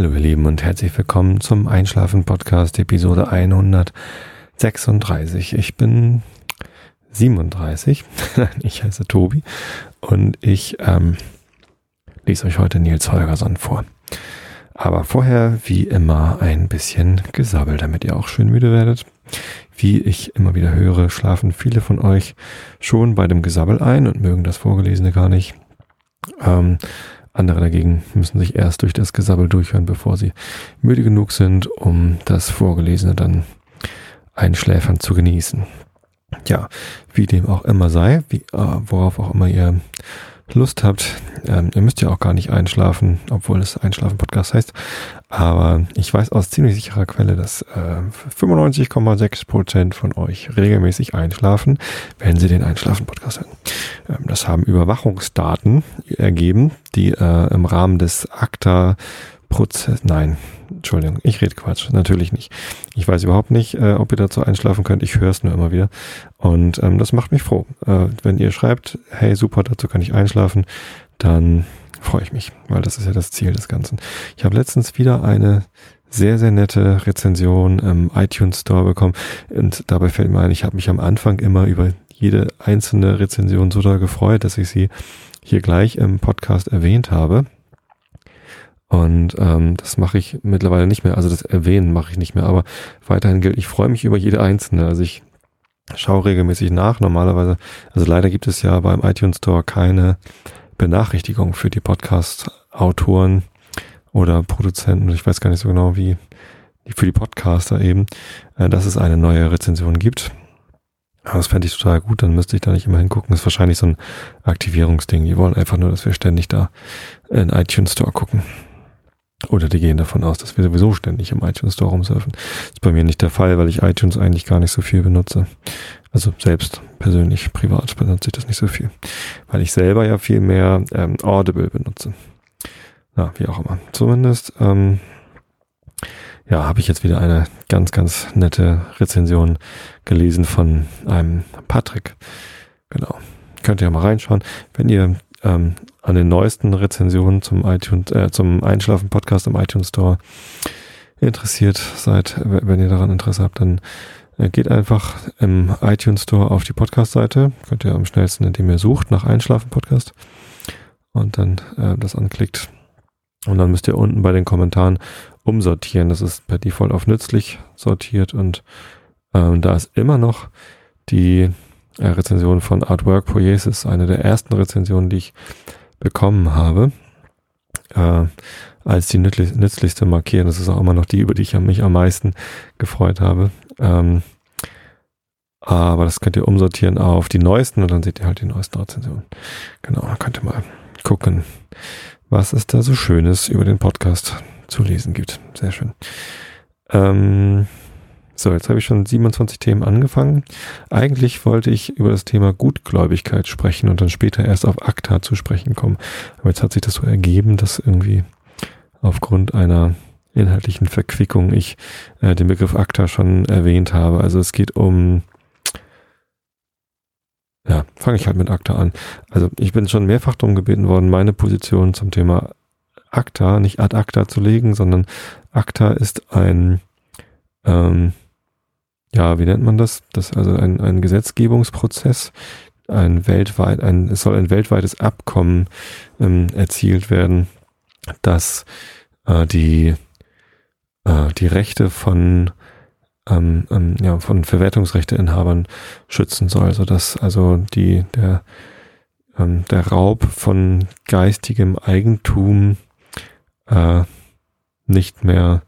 Hallo ihr Lieben und herzlich willkommen zum Einschlafen Podcast Episode 136. Ich bin 37, ich heiße Tobi und ich ähm, lese euch heute Nils Holgersson vor. Aber vorher wie immer ein bisschen Gesabbel, damit ihr auch schön müde werdet. Wie ich immer wieder höre, schlafen viele von euch schon bei dem Gesabbel ein und mögen das Vorgelesene gar nicht. Ähm, andere dagegen müssen sich erst durch das Gesabbel durchhören, bevor sie müde genug sind, um das Vorgelesene dann einschläfern zu genießen. Ja, wie dem auch immer sei, wie, äh, worauf auch immer ihr Lust habt. Ähm, ihr müsst ja auch gar nicht einschlafen, obwohl es Einschlafen-Podcast heißt. Aber ich weiß aus ziemlich sicherer Quelle, dass äh, 95,6 Prozent von euch regelmäßig einschlafen, wenn sie den Einschlafen-Podcast hören. Ähm, das haben Überwachungsdaten ergeben, die äh, im Rahmen des ACTA Prozess, nein, Entschuldigung, ich rede Quatsch, natürlich nicht. Ich weiß überhaupt nicht, äh, ob ihr dazu einschlafen könnt. Ich höre es nur immer wieder. Und ähm, das macht mich froh. Äh, wenn ihr schreibt, hey super, dazu kann ich einschlafen, dann freue ich mich, weil das ist ja das Ziel des Ganzen. Ich habe letztens wieder eine sehr, sehr nette Rezension im iTunes Store bekommen. Und dabei fällt mir ein, ich habe mich am Anfang immer über jede einzelne Rezension so da gefreut, dass ich sie hier gleich im Podcast erwähnt habe. Und ähm, das mache ich mittlerweile nicht mehr. Also das Erwähnen mache ich nicht mehr. Aber weiterhin gilt, ich freue mich über jede einzelne. Also ich schaue regelmäßig nach. Normalerweise, also leider gibt es ja beim iTunes Store keine Benachrichtigung für die Podcast-Autoren oder Produzenten. Ich weiß gar nicht so genau, wie für die Podcaster eben, äh, dass es eine neue Rezension gibt. Aber das fände ich total gut, dann müsste ich da nicht immer hingucken. Das ist wahrscheinlich so ein Aktivierungsding. Die wollen einfach nur, dass wir ständig da in iTunes Store gucken. Oder die gehen davon aus, dass wir sowieso ständig im iTunes Store rumsurfen. Das ist bei mir nicht der Fall, weil ich iTunes eigentlich gar nicht so viel benutze. Also selbst persönlich, privat benutze ich das nicht so viel. Weil ich selber ja viel mehr ähm, Audible benutze. Ja, wie auch immer. Zumindest, ähm, ja, habe ich jetzt wieder eine ganz, ganz nette Rezension gelesen von einem Patrick. Genau. Könnt ihr ja mal reinschauen. Wenn ihr ähm, an den neuesten Rezensionen zum iTunes, äh, zum Einschlafen-Podcast im iTunes Store interessiert seid, wenn ihr daran Interesse habt, dann äh, geht einfach im iTunes Store auf die Podcast-Seite. Könnt ihr am schnellsten, indem ihr sucht nach Einschlafen-Podcast und dann äh, das anklickt. Und dann müsst ihr unten bei den Kommentaren umsortieren. Das ist per Default auf nützlich sortiert und ähm, da ist immer noch die äh, Rezension von Artwork Poiesis, eine der ersten Rezensionen, die ich bekommen habe, äh, als die nützlich, nützlichste markieren. Das ist auch immer noch die, über die ich mich am meisten gefreut habe. Ähm, aber das könnt ihr umsortieren auf die neuesten und dann seht ihr halt die neuesten Rezensionen. Genau, dann könnt ihr mal gucken, was es da so Schönes über den Podcast zu lesen gibt. Sehr schön. Ähm, so, jetzt habe ich schon 27 Themen angefangen. Eigentlich wollte ich über das Thema Gutgläubigkeit sprechen und dann später erst auf ACTA zu sprechen kommen. Aber jetzt hat sich das so ergeben, dass irgendwie aufgrund einer inhaltlichen Verquickung ich äh, den Begriff ACTA schon erwähnt habe. Also es geht um ja, fange ich halt mit ACTA an. Also ich bin schon mehrfach darum gebeten worden, meine Position zum Thema ACTA nicht ad ACTA zu legen, sondern ACTA ist ein ähm, ja, wie nennt man das? Das ist also ein, ein Gesetzgebungsprozess, ein weltweit, ein, es soll ein weltweites Abkommen ähm, erzielt werden, das äh, die, äh, die Rechte von ähm, ähm, ja, von Verwertungsrechteinhabern schützen soll, so dass also die, der, ähm, der Raub von geistigem Eigentum äh, nicht mehr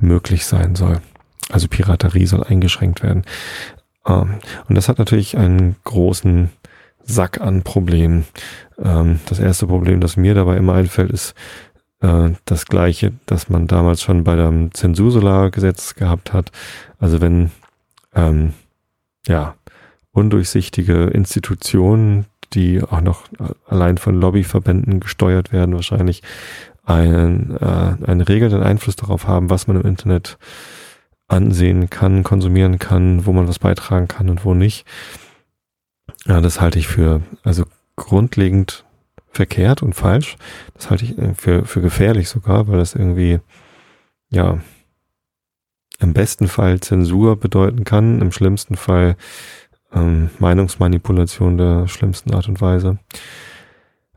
möglich sein soll. Also Piraterie soll eingeschränkt werden. Ähm, und das hat natürlich einen großen Sack an Problemen. Ähm, das erste Problem, das mir dabei immer einfällt, ist äh, das gleiche, das man damals schon bei dem Zensursolargesetz gehabt hat. Also wenn ähm, ja undurchsichtige Institutionen, die auch noch allein von Lobbyverbänden gesteuert werden, wahrscheinlich einen, äh, einen regelnden Einfluss darauf haben, was man im Internet ansehen kann, konsumieren kann, wo man was beitragen kann und wo nicht. Ja, das halte ich für also grundlegend verkehrt und falsch. Das halte ich äh, für, für gefährlich sogar, weil das irgendwie ja, im besten Fall Zensur bedeuten kann, im schlimmsten Fall ähm, Meinungsmanipulation der schlimmsten Art und Weise.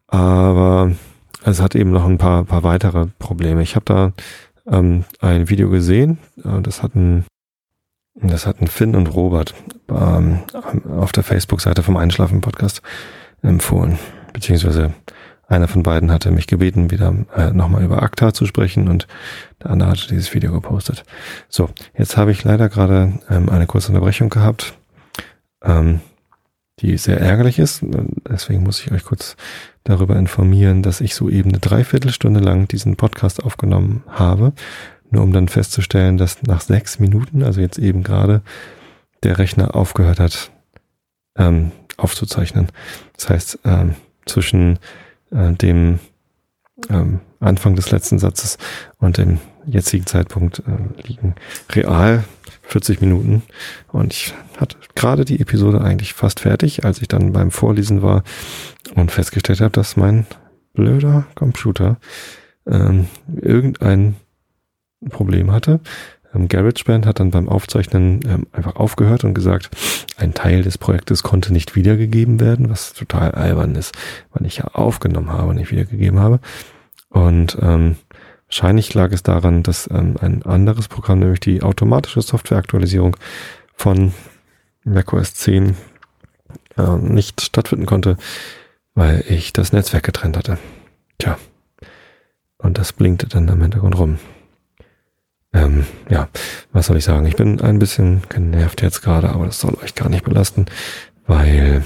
Aber es hat eben noch ein paar, paar weitere Probleme. Ich habe da ähm, ein Video gesehen, äh, das hatten das hatten Finn und Robert ähm, auf der Facebook-Seite vom Einschlafen-Podcast empfohlen. Beziehungsweise einer von beiden hatte mich gebeten, wieder äh, nochmal über ACTA zu sprechen und der andere hatte dieses Video gepostet. So, jetzt habe ich leider gerade ähm, eine kurze Unterbrechung gehabt, ähm, die sehr ärgerlich ist. Deswegen muss ich euch kurz darüber informieren, dass ich soeben eine Dreiviertelstunde lang diesen Podcast aufgenommen habe, nur um dann festzustellen, dass nach sechs Minuten, also jetzt eben gerade, der Rechner aufgehört hat ähm, aufzuzeichnen. Das heißt, ähm, zwischen äh, dem ähm, Anfang des letzten Satzes und dem jetzigen Zeitpunkt äh, liegen real 40 Minuten. Und ich hatte gerade die Episode eigentlich fast fertig, als ich dann beim Vorlesen war und festgestellt habe, dass mein blöder Computer ähm, irgendein Problem hatte. Ähm, GarageBand hat dann beim Aufzeichnen ähm, einfach aufgehört und gesagt, ein Teil des Projektes konnte nicht wiedergegeben werden, was total albern ist, weil ich ja aufgenommen habe und nicht wiedergegeben habe. Und ähm, wahrscheinlich lag es daran, dass ähm, ein anderes Programm, nämlich die automatische Softwareaktualisierung von macOS 10 äh, nicht stattfinden konnte, weil ich das Netzwerk getrennt hatte. Tja. Und das blinkte dann im Hintergrund rum. Ähm, ja, was soll ich sagen? Ich bin ein bisschen genervt jetzt gerade, aber das soll euch gar nicht belasten, weil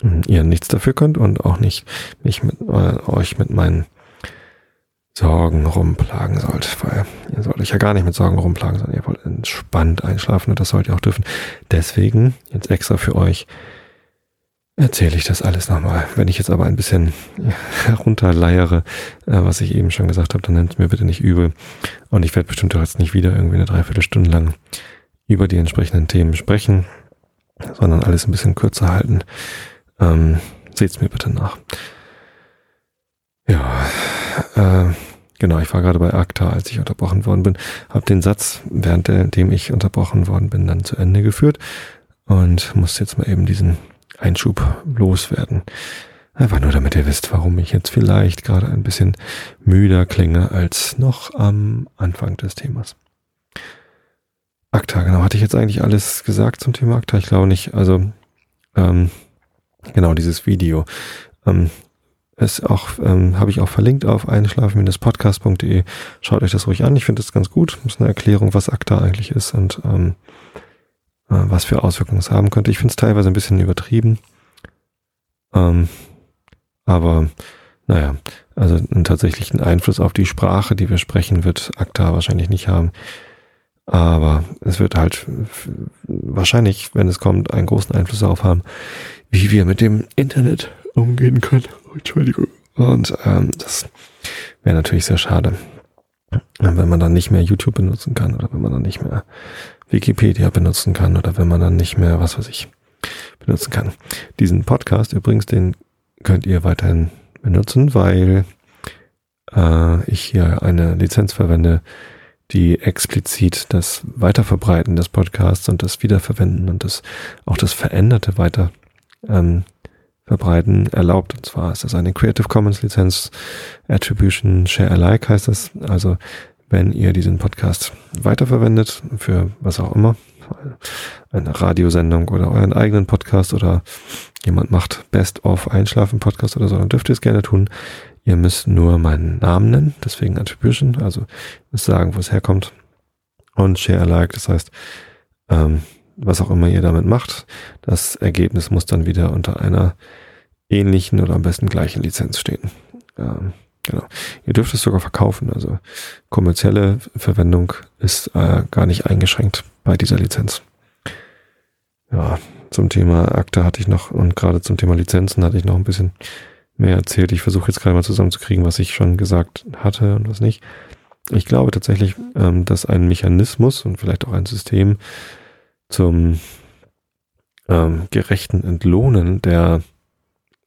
hm, ihr nichts dafür könnt und auch nicht mich mit äh, euch mit meinen Sorgen rumplagen sollt, weil ihr sollt euch ja gar nicht mit Sorgen rumplagen, sondern ihr wollt entspannt einschlafen und das sollt ihr auch dürfen. Deswegen jetzt extra für euch erzähle ich das alles nochmal. Wenn ich jetzt aber ein bisschen herunterleiere, äh, was ich eben schon gesagt habe, dann nennt mir bitte nicht übel. Und ich werde bestimmt auch jetzt nicht wieder irgendwie eine Dreiviertelstunde lang über die entsprechenden Themen sprechen, sondern alles ein bisschen kürzer halten. Ähm, Seht's mir bitte nach. Ja, äh, genau, ich war gerade bei ACTA, als ich unterbrochen worden bin, habe den Satz, während dem ich unterbrochen worden bin, dann zu Ende geführt und muss jetzt mal eben diesen Einschub loswerden. Einfach nur, damit ihr wisst, warum ich jetzt vielleicht gerade ein bisschen müder klinge als noch am Anfang des Themas. ACTA, genau, hatte ich jetzt eigentlich alles gesagt zum Thema ACTA? Ich glaube nicht. Also, ähm, genau, dieses Video. Ähm, ist auch, ähm, habe ich auch verlinkt auf einschlafen-podcast.de. Schaut euch das ruhig an. Ich finde das ganz gut. Das ist eine Erklärung, was ACTA eigentlich ist und ähm, äh, was für Auswirkungen es haben könnte. Ich finde es teilweise ein bisschen übertrieben. Ähm, aber naja, also einen tatsächlichen Einfluss auf die Sprache, die wir sprechen, wird ACTA wahrscheinlich nicht haben. Aber es wird halt wahrscheinlich, wenn es kommt, einen großen Einfluss darauf haben, wie wir mit dem Internet umgehen können. Entschuldigung. Und ähm, das wäre natürlich sehr schade, wenn man dann nicht mehr YouTube benutzen kann oder wenn man dann nicht mehr Wikipedia benutzen kann oder wenn man dann nicht mehr, was weiß ich, benutzen kann. Diesen Podcast übrigens, den könnt ihr weiterhin benutzen, weil äh, ich hier eine Lizenz verwende, die explizit das Weiterverbreiten des Podcasts und das Wiederverwenden und das auch das veränderte Weiter ähm, verbreiten erlaubt. Und zwar ist das eine Creative Commons Lizenz Attribution Share Alike heißt das. Also wenn ihr diesen Podcast weiterverwendet für was auch immer, eine Radiosendung oder euren eigenen Podcast oder jemand macht Best of Einschlafen Podcast oder so, dann dürft ihr es gerne tun. Ihr müsst nur meinen Namen nennen, deswegen Attribution, also müsst sagen, wo es herkommt und Share Alike, das heißt, ähm, was auch immer ihr damit macht, das Ergebnis muss dann wieder unter einer ähnlichen oder am besten gleichen Lizenz stehen. Ähm, Genau. Ihr dürft es sogar verkaufen. Also kommerzielle Verwendung ist äh, gar nicht eingeschränkt bei dieser Lizenz. Ja, zum Thema Akte hatte ich noch und gerade zum Thema Lizenzen hatte ich noch ein bisschen mehr erzählt. Ich versuche jetzt gerade mal zusammenzukriegen, was ich schon gesagt hatte und was nicht. Ich glaube tatsächlich, ähm, dass ein Mechanismus und vielleicht auch ein System zum ähm, gerechten Entlohnen der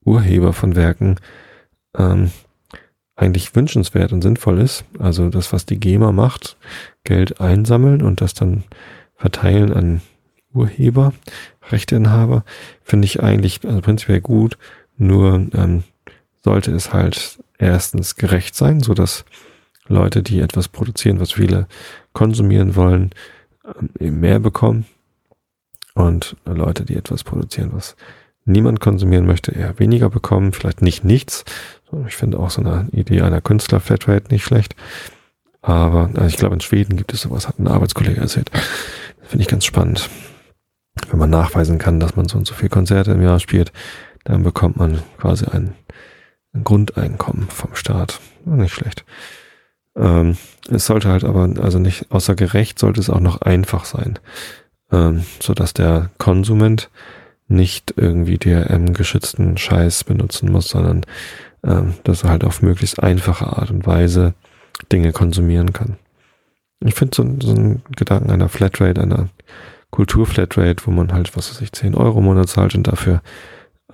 Urheber von Werken ähm, eigentlich wünschenswert und sinnvoll ist. Also das, was die GEMA macht, Geld einsammeln und das dann verteilen an Urheber, Rechteinhaber, finde ich eigentlich also prinzipiell gut. Nur ähm, sollte es halt erstens gerecht sein, so dass Leute, die etwas produzieren, was viele konsumieren wollen, ähm, mehr bekommen. Und Leute, die etwas produzieren, was niemand konsumieren möchte, eher weniger bekommen. Vielleicht nicht nichts. Ich finde auch so eine Idee einer Künstler-Flatrate nicht schlecht. Aber also ich glaube, in Schweden gibt es sowas, hat ein Arbeitskollege erzählt. Finde ich ganz spannend. Wenn man nachweisen kann, dass man so und so viele Konzerte im Jahr spielt, dann bekommt man quasi ein, ein Grundeinkommen vom Staat. Nicht schlecht. Ähm, es sollte halt aber, also nicht außer gerecht, sollte es auch noch einfach sein, ähm, so dass der Konsument nicht irgendwie DRM geschützten Scheiß benutzen muss, sondern ähm, dass er halt auf möglichst einfache Art und Weise Dinge konsumieren kann. Ich finde so, so einen Gedanken einer Flatrate, einer Kulturflatrate, wo man halt, was weiß ich, 10 Euro im Monat zahlt und dafür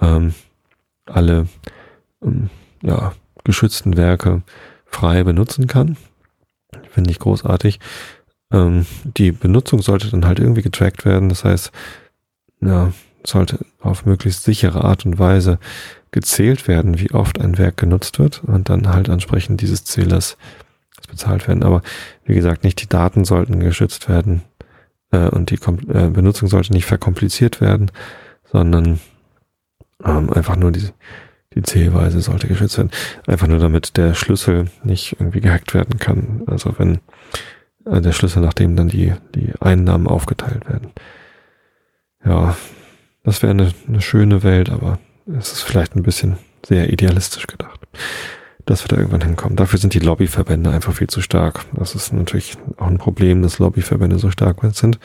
ähm, alle ähm, ja, geschützten Werke frei benutzen kann. Finde ich großartig. Ähm, die Benutzung sollte dann halt irgendwie getrackt werden. Das heißt, ja, sollte auf möglichst sichere Art und Weise gezählt werden, wie oft ein Werk genutzt wird und dann halt entsprechend dieses Zählers bezahlt werden. Aber wie gesagt, nicht die Daten sollten geschützt werden äh, und die Kom äh, Benutzung sollte nicht verkompliziert werden, sondern ähm, einfach nur die, die Zählweise sollte geschützt werden. Einfach nur damit der Schlüssel nicht irgendwie gehackt werden kann. Also wenn der Schlüssel, nachdem dann die, die Einnahmen aufgeteilt werden. Ja, das wäre eine, eine schöne Welt, aber es ist vielleicht ein bisschen sehr idealistisch gedacht, dass wir da irgendwann hinkommen. Dafür sind die Lobbyverbände einfach viel zu stark. Das ist natürlich auch ein Problem, dass Lobbyverbände so stark sind.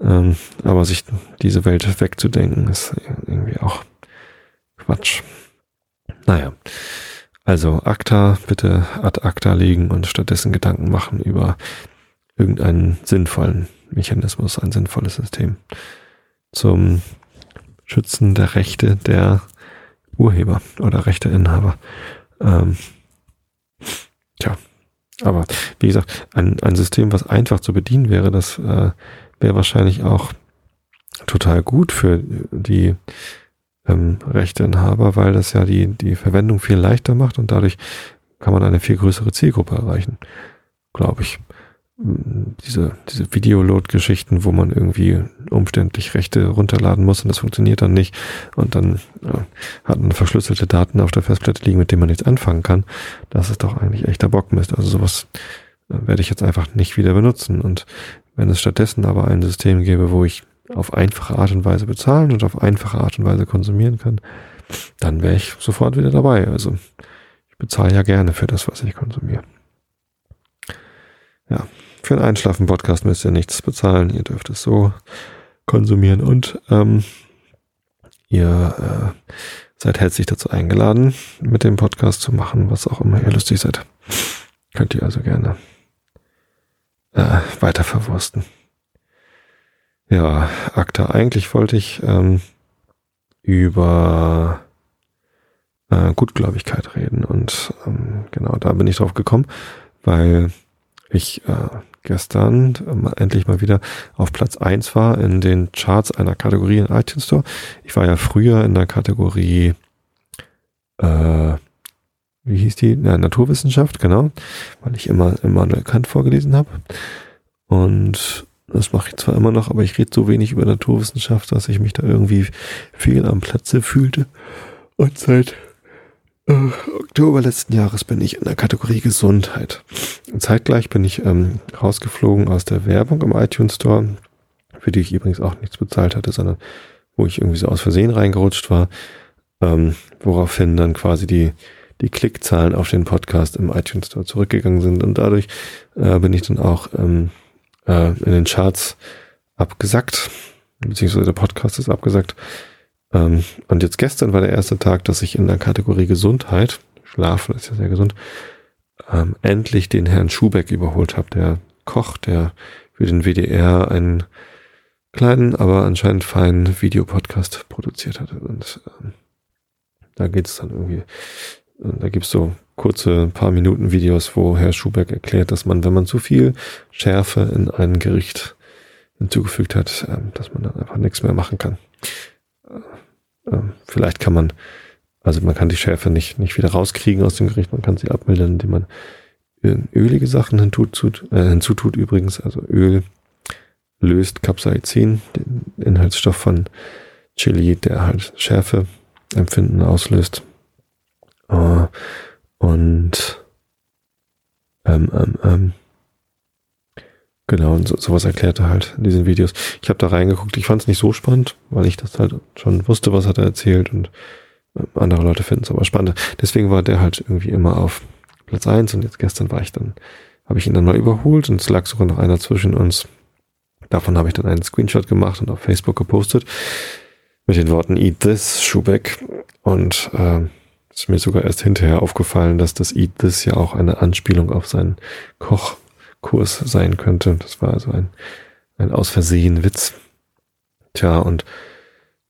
Ähm, aber sich diese Welt wegzudenken, ist irgendwie auch Quatsch. Naja. Also ACTA bitte ad acta legen und stattdessen Gedanken machen über irgendeinen sinnvollen Mechanismus, ein sinnvolles System zum Schützen der Rechte der Urheber oder Rechteinhaber. Ähm, tja, aber wie gesagt, ein, ein System, was einfach zu bedienen wäre, das äh, wäre wahrscheinlich auch total gut für die ähm, Rechteinhaber, weil das ja die, die Verwendung viel leichter macht und dadurch kann man eine viel größere Zielgruppe erreichen, glaube ich diese, diese Videoload-Geschichten, wo man irgendwie umständlich Rechte runterladen muss und das funktioniert dann nicht und dann ja, hat man verschlüsselte Daten auf der Festplatte liegen, mit denen man nichts anfangen kann. Das ist doch eigentlich echter Bockmist. Also sowas äh, werde ich jetzt einfach nicht wieder benutzen. Und wenn es stattdessen aber ein System gäbe, wo ich auf einfache Art und Weise bezahlen und auf einfache Art und Weise konsumieren kann, dann wäre ich sofort wieder dabei. Also ich bezahle ja gerne für das, was ich konsumiere. Ja, für einen Einschlafen-Podcast müsst ihr nichts bezahlen. Ihr dürft es so konsumieren und ähm, ihr äh, seid herzlich dazu eingeladen, mit dem Podcast zu machen, was auch immer ihr lustig seid. Könnt ihr also gerne äh, weiter verwursten. Ja, Akta, eigentlich wollte ich ähm, über äh, Gutgläubigkeit reden und ähm, genau da bin ich drauf gekommen, weil ich äh, gestern äh, endlich mal wieder auf Platz eins war in den Charts einer Kategorie in iTunes Store. Ich war ja früher in der Kategorie, äh, wie hieß die? Ja, Naturwissenschaft, genau, weil ich immer Immanuel Kant vorgelesen habe. Und das mache ich zwar immer noch, aber ich rede so wenig über Naturwissenschaft, dass ich mich da irgendwie fehl am Platze fühlte. Und seit äh, Oktober letzten Jahres bin ich in der Kategorie Gesundheit. Zeitgleich bin ich ähm, rausgeflogen aus der Werbung im iTunes Store, für die ich übrigens auch nichts bezahlt hatte, sondern wo ich irgendwie so aus Versehen reingerutscht war, ähm, woraufhin dann quasi die, die Klickzahlen auf den Podcast im iTunes Store zurückgegangen sind und dadurch äh, bin ich dann auch ähm, äh, in den Charts abgesackt, beziehungsweise der Podcast ist abgesackt ähm, und jetzt gestern war der erste Tag, dass ich in der Kategorie Gesundheit, Schlafen ist ja sehr gesund, ähm, endlich den Herrn Schubeck überholt habe, der Koch, der für den WDR einen kleinen, aber anscheinend feinen Videopodcast produziert hatte. Und ähm, da geht es dann irgendwie da gibt's so kurze paar Minuten Videos, wo Herr Schubeck erklärt, dass man, wenn man zu viel Schärfe in ein Gericht hinzugefügt hat, ähm, dass man dann einfach nichts mehr machen kann. Äh, ähm, vielleicht kann man, also man kann die Schärfe nicht, nicht wieder rauskriegen aus dem Gericht, man kann sie abmildern, indem man ölige Sachen hinzutut, äh, hinzutut übrigens, also Öl löst Capsaicin, den Inhaltsstoff von Chili, der halt Schärfe empfinden auslöst. Uh, und ähm, ähm, ähm, genau, und so, sowas erklärt er halt in diesen Videos. Ich habe da reingeguckt, ich fand es nicht so spannend, weil ich das halt schon wusste, was hat er erzählt und äh, andere Leute finden es aber spannend. Deswegen war der halt irgendwie immer auf Platz eins und jetzt gestern war ich dann, habe ich ihn dann mal überholt und es lag sogar noch einer zwischen uns. Davon habe ich dann einen Screenshot gemacht und auf Facebook gepostet mit den Worten Eat This, Schubeck. Und äh, ist mir sogar erst hinterher aufgefallen, dass das Eat This ja auch eine Anspielung auf seinen Kochkurs sein könnte. Das war also ein, ein aus Versehen Witz. Tja, und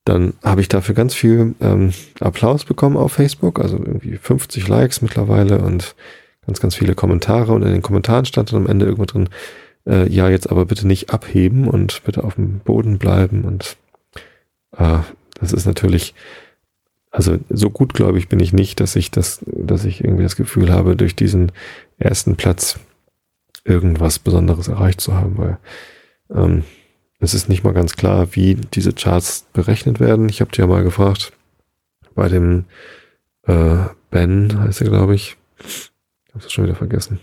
dann habe ich dafür ganz viel ähm, Applaus bekommen auf Facebook, also irgendwie 50 Likes mittlerweile und ganz, ganz viele Kommentare. Und in den Kommentaren stand dann am Ende irgendwo drin, äh, ja, jetzt aber bitte nicht abheben und bitte auf dem Boden bleiben. Und äh, das ist natürlich also so gut glaube ich bin ich nicht, dass ich das, dass ich irgendwie das Gefühl habe, durch diesen ersten Platz irgendwas Besonderes erreicht zu haben, weil ähm, es ist nicht mal ganz klar, wie diese Charts berechnet werden. Ich habe dir ja mal gefragt, bei dem äh, Ben heißt er, glaube ich. Ich habe es schon wieder vergessen.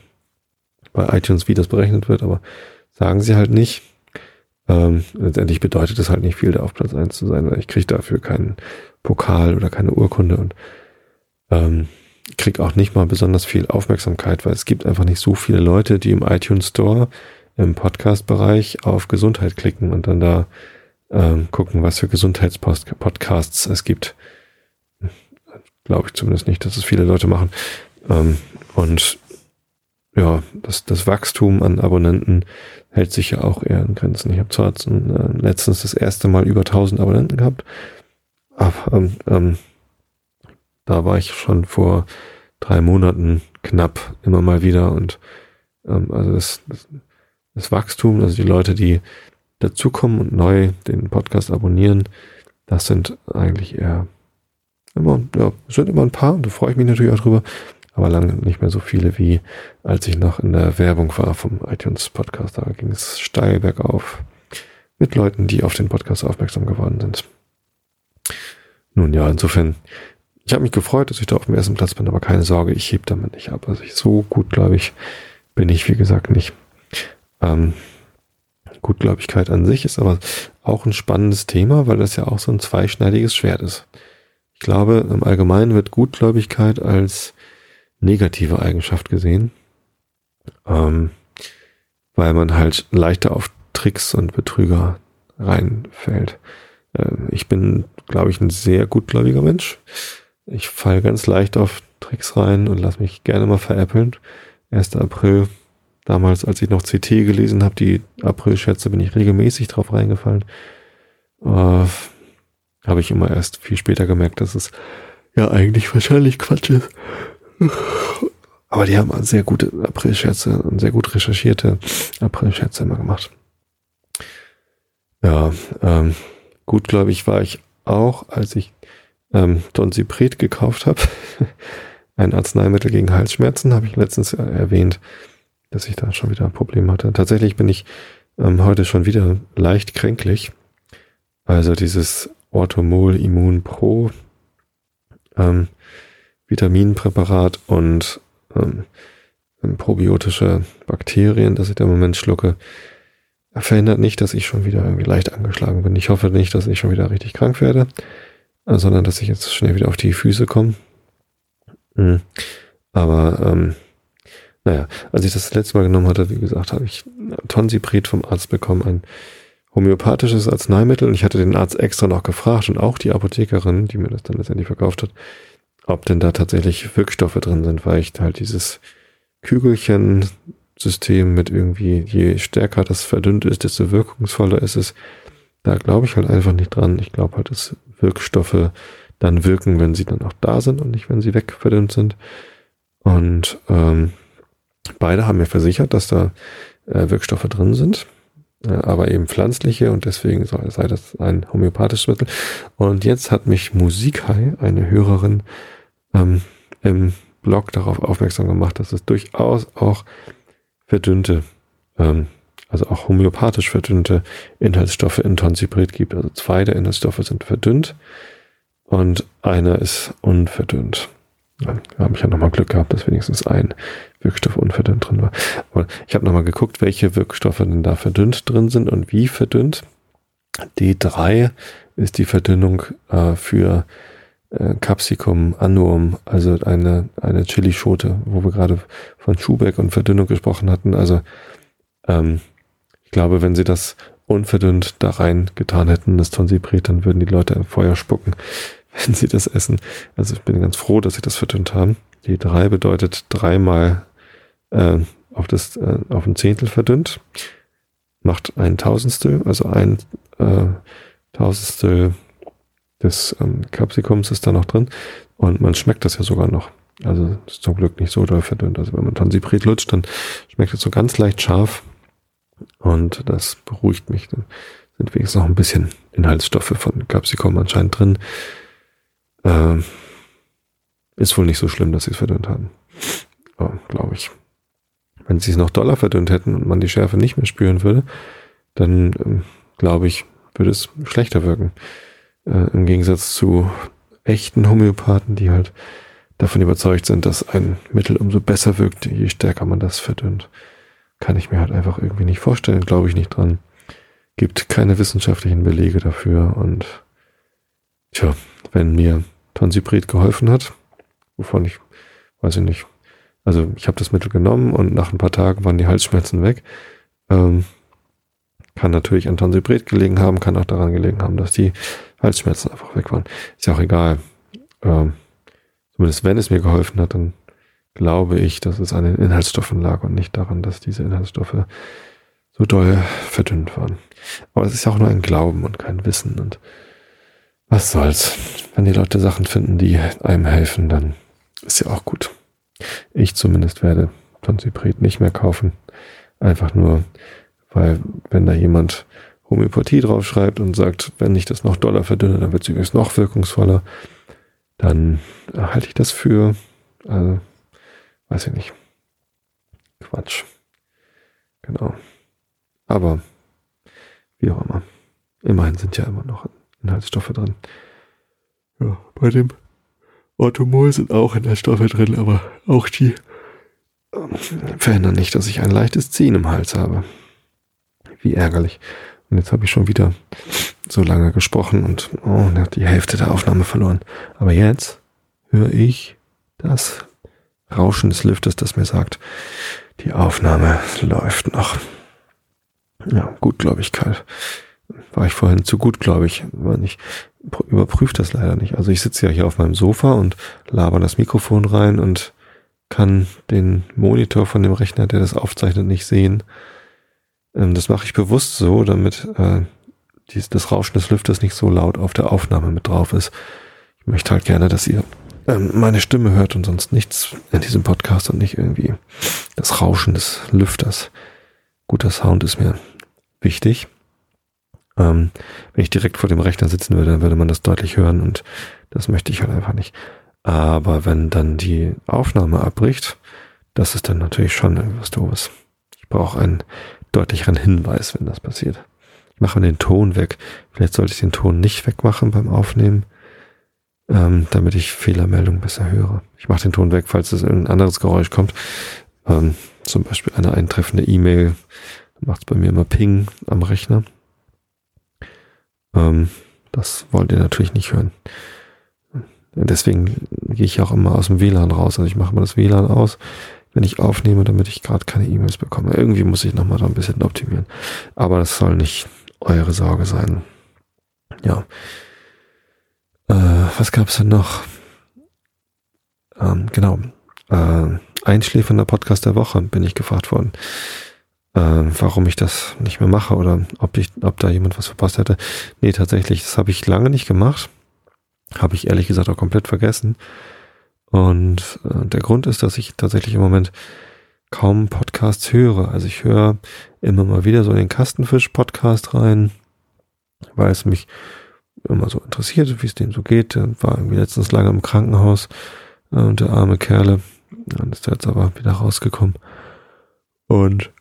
Bei iTunes, wie das berechnet wird, aber sagen sie halt nicht. Ähm, letztendlich bedeutet es halt nicht viel, da auf Platz eins zu sein, weil ich kriege dafür keinen Pokal oder keine Urkunde und ähm, krieg auch nicht mal besonders viel Aufmerksamkeit, weil es gibt einfach nicht so viele Leute, die im iTunes Store im Podcast-Bereich auf Gesundheit klicken und dann da ähm, gucken, was für Gesundheitspodcasts es gibt. Glaube ich zumindest nicht, dass es viele Leute machen. Ähm, und ja, das, das Wachstum an Abonnenten hält sich ja auch eher in Grenzen. Ich habe zwar äh, letztens das erste Mal über 1000 Abonnenten gehabt, aber ähm, ähm, da war ich schon vor drei Monaten knapp immer mal wieder und ähm, also das, das, das Wachstum, also die Leute, die dazukommen und neu den Podcast abonnieren, das sind eigentlich eher immer, ja, es sind immer ein paar und da freue ich mich natürlich auch drüber, aber lange nicht mehr so viele wie als ich noch in der Werbung war vom iTunes Podcast. Da ging es steil bergauf mit Leuten, die auf den Podcast aufmerksam geworden sind. Nun ja, insofern, ich habe mich gefreut, dass ich da auf dem ersten Platz bin, aber keine Sorge, ich heb damit nicht ab. Also ich, so gut, glaube ich, bin ich, wie gesagt, nicht. Ähm, Gutgläubigkeit an sich ist aber auch ein spannendes Thema, weil das ja auch so ein zweischneidiges Schwert ist. Ich glaube, im Allgemeinen wird Gutgläubigkeit als negative Eigenschaft gesehen, ähm, weil man halt leichter auf Tricks und Betrüger reinfällt. Ähm, ich bin, glaube ich, ein sehr gutgläubiger Mensch. Ich falle ganz leicht auf Tricks rein und lasse mich gerne mal veräppeln. 1. April, damals, als ich noch CT gelesen habe, die April-Schätze, bin ich regelmäßig drauf reingefallen. Äh, habe ich immer erst viel später gemerkt, dass es ja eigentlich wahrscheinlich Quatsch ist. Aber die haben sehr gute April-Schätze und sehr gut recherchierte April-Schätze immer gemacht. Ja, ähm, gutgläubig war ich auch, als ich ähm, Donsipret gekauft habe. Ein Arzneimittel gegen Halsschmerzen, habe ich letztens erwähnt, dass ich da schon wieder ein Problem hatte. Tatsächlich bin ich ähm, heute schon wieder leicht kränklich. Also dieses Orthomol Immun Pro ähm, Vitaminpräparat und ähm, probiotische Bakterien, das ich da im Moment schlucke, verhindert nicht, dass ich schon wieder irgendwie leicht angeschlagen bin. Ich hoffe nicht, dass ich schon wieder richtig krank werde, äh, sondern dass ich jetzt schnell wieder auf die Füße komme. Mhm. Aber ähm, naja, als ich das, letzte Mal genommen hatte, wie gesagt, habe ich Tonsipret vom Arzt bekommen, ein homöopathisches Arzneimittel. Und ich hatte den Arzt extra noch gefragt und auch die Apothekerin, die mir das dann letztendlich verkauft hat, ob denn da tatsächlich Wirkstoffe drin sind, weil ich halt dieses Kügelchen System mit irgendwie, je stärker das verdünnt ist, desto wirkungsvoller ist es. Da glaube ich halt einfach nicht dran. Ich glaube halt, dass Wirkstoffe dann wirken, wenn sie dann auch da sind und nicht, wenn sie wegverdünnt sind. Und ähm, beide haben mir versichert, dass da äh, Wirkstoffe drin sind, aber eben pflanzliche und deswegen sei das ein homöopathisches Mittel. Und jetzt hat mich Musikhai, eine Hörerin, ähm, im Blog darauf aufmerksam gemacht, dass es durchaus auch verdünnte, ähm, also auch homöopathisch verdünnte Inhaltsstoffe in Tonsibrid gibt. Also zwei der Inhaltsstoffe sind verdünnt und einer ist unverdünnt. Da habe ich ja nochmal Glück gehabt, dass wenigstens ein Wirkstoff unverdünnt drin war. Aber ich habe nochmal geguckt, welche Wirkstoffe denn da verdünnt drin sind und wie verdünnt. D3 ist die Verdünnung äh, für äh, Capsicum annuum, also eine, eine Chilischote, wo wir gerade von Schubeck und Verdünnung gesprochen hatten. Also ähm, ich glaube, wenn sie das unverdünnt da rein getan hätten, das Tonsibret, dann würden die Leute im Feuer spucken, wenn sie das essen. Also ich bin ganz froh, dass sie das verdünnt haben. Die drei bedeutet dreimal äh, auf das äh, auf ein Zehntel verdünnt, macht ein Tausendstel, also ein äh, Tausendstel des ähm, Capsicums ist da noch drin und man schmeckt das ja sogar noch. Also ist zum Glück nicht so doll verdünnt. Also wenn man Tansipret lutscht, dann schmeckt es so ganz leicht scharf und das beruhigt mich. Dann sind wenigstens noch ein bisschen Inhaltsstoffe von Capsicum anscheinend drin. Ähm, ist wohl nicht so schlimm, dass sie es verdünnt haben. Oh, Glaube ich. Wenn sie es noch doller verdünnt hätten und man die Schärfe nicht mehr spüren würde, dann ähm, glaube ich, würde es schlechter wirken. Äh, Im Gegensatz zu echten Homöopathen, die halt davon überzeugt sind, dass ein Mittel umso besser wirkt, je stärker man das verdünnt. Kann ich mir halt einfach irgendwie nicht vorstellen, glaube ich nicht dran. Gibt keine wissenschaftlichen Belege dafür und tja, wenn mir Tansipret geholfen hat, wovon ich, weiß ich nicht, also ich habe das Mittel genommen und nach ein paar Tagen waren die Halsschmerzen weg. Ähm, kann natürlich an Tansipret gelegen haben, kann auch daran gelegen haben, dass die Halsschmerzen einfach weg waren. Ist ja auch egal. Ähm, zumindest wenn es mir geholfen hat, dann glaube ich, dass es an den Inhaltsstoffen lag und nicht daran, dass diese Inhaltsstoffe so doll verdünnt waren. Aber es ist ja auch nur ein Glauben und kein Wissen und was soll's. Wenn die Leute Sachen finden, die einem helfen, dann ist ja auch gut. Ich zumindest werde Tonsipret nicht mehr kaufen. Einfach nur, weil wenn da jemand Homöopathie draufschreibt und sagt, wenn ich das noch doller verdünne, dann wird es übrigens noch wirkungsvoller, dann halte ich das für, also, weiß ich nicht, Quatsch. Genau. Aber, wie auch immer. Immerhin sind ja immer noch Inhaltsstoffe drin. Ja, bei dem Orthomol sind auch Inhaltsstoffe drin, aber auch die ähm, verhindern nicht, dass ich ein leichtes Ziehen im Hals habe. Wie ärgerlich. Und jetzt habe ich schon wieder so lange gesprochen und oh, die Hälfte der Aufnahme verloren. Aber jetzt höre ich das Rauschen des Lüftes, das mir sagt, die Aufnahme läuft noch. Ja, Gutgläubigkeit. War ich vorhin zu gut, glaube ich. Ich überprüfe das leider nicht. Also ich sitze ja hier auf meinem Sofa und laber das Mikrofon rein und kann den Monitor von dem Rechner, der das aufzeichnet, nicht sehen. Ähm, das mache ich bewusst so, damit äh, das Rauschen des Lüfters nicht so laut auf der Aufnahme mit drauf ist. Ich möchte halt gerne, dass ihr ähm, meine Stimme hört und sonst nichts in diesem Podcast und nicht irgendwie das Rauschen des Lüfters. Guter Sound ist mir wichtig. Ähm, wenn ich direkt vor dem Rechner sitzen würde, dann würde man das deutlich hören und das möchte ich halt einfach nicht. Aber wenn dann die Aufnahme abbricht, das ist dann natürlich schon irgendwas doofes. Ich brauche einen deutlicheren Hinweis, wenn das passiert. Ich mache den Ton weg. Vielleicht sollte ich den Ton nicht wegmachen beim Aufnehmen, ähm, damit ich Fehlermeldungen besser höre. Ich mache den Ton weg, falls es ein anderes Geräusch kommt. Ähm, zum Beispiel eine eintreffende E-Mail. Macht es bei mir immer Ping am Rechner. Ähm, das wollt ihr natürlich nicht hören. Deswegen gehe ich auch immer aus dem WLAN raus. Also ich mache mal das WLAN aus wenn ich aufnehme, damit ich gerade keine E-Mails bekomme. Irgendwie muss ich nochmal da ein bisschen optimieren. Aber das soll nicht eure Sorge sein. Ja. Äh, was gab's denn noch? Ähm, genau. Äh, einschläfernder Podcast der Woche bin ich gefragt worden. Äh, warum ich das nicht mehr mache oder ob ich, ob da jemand was verpasst hätte. Nee, tatsächlich, das habe ich lange nicht gemacht. Habe ich ehrlich gesagt auch komplett vergessen. Und äh, der Grund ist, dass ich tatsächlich im Moment kaum Podcasts höre. Also ich höre immer mal wieder so in den Kastenfisch-Podcast rein, weil es mich immer so interessiert, wie es denen so geht. Der war irgendwie letztens lange im Krankenhaus äh, und der arme Kerle. Dann ist er jetzt aber wieder rausgekommen. Und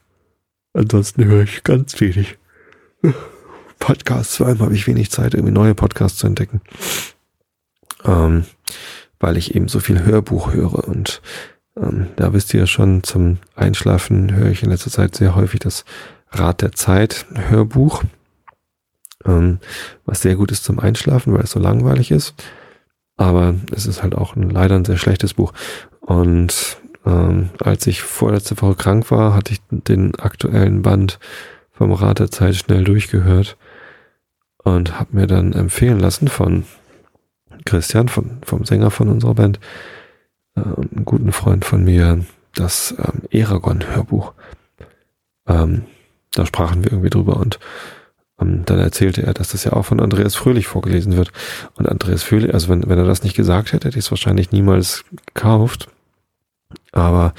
ansonsten höre ich ganz wenig Podcasts. Vor allem habe ich wenig Zeit, irgendwie neue Podcasts zu entdecken. Ähm, weil ich eben so viel Hörbuch höre. Und ähm, da wisst ihr ja schon, zum Einschlafen höre ich in letzter Zeit sehr häufig das Rat der Zeit Hörbuch. Ähm, was sehr gut ist zum Einschlafen, weil es so langweilig ist. Aber es ist halt auch ein, leider ein sehr schlechtes Buch. Und ähm, als ich vorletzte Woche krank war, hatte ich den aktuellen Band vom Rat der Zeit schnell durchgehört und habe mir dann empfehlen lassen von Christian, von, vom Sänger von unserer Band, äh, und einen guten Freund von mir, das ähm, Eragon-Hörbuch. Ähm, da sprachen wir irgendwie drüber und ähm, dann erzählte er, dass das ja auch von Andreas Fröhlich vorgelesen wird. Und Andreas Fröhlich, also wenn, wenn er das nicht gesagt hätte, hätte ich es wahrscheinlich niemals gekauft. Aber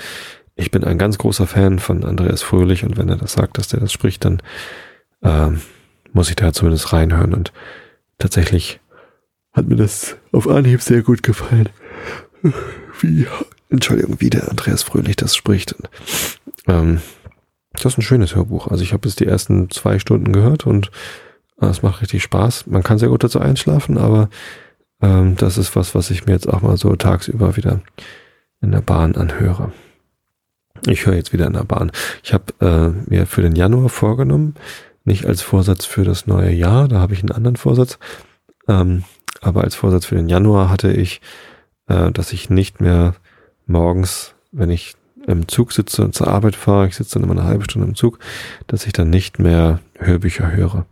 ich bin ein ganz großer Fan von Andreas Fröhlich und wenn er das sagt, dass der das spricht, dann äh, muss ich da zumindest reinhören und tatsächlich hat mir das auf Anhieb sehr gut gefallen. Wie, Entschuldigung, wie der Andreas Fröhlich das spricht. Und, ähm, das ist ein schönes Hörbuch. Also ich habe es die ersten zwei Stunden gehört und äh, es macht richtig Spaß. Man kann sehr gut dazu einschlafen, aber ähm, das ist was, was ich mir jetzt auch mal so tagsüber wieder in der Bahn anhöre. Ich höre jetzt wieder in der Bahn. Ich habe äh, mir für den Januar vorgenommen, nicht als Vorsatz für das neue Jahr, da habe ich einen anderen Vorsatz, ähm, aber als Vorsatz für den Januar hatte ich, äh, dass ich nicht mehr morgens, wenn ich im Zug sitze und zur Arbeit fahre, ich sitze dann immer eine halbe Stunde im Zug, dass ich dann nicht mehr Hörbücher höre.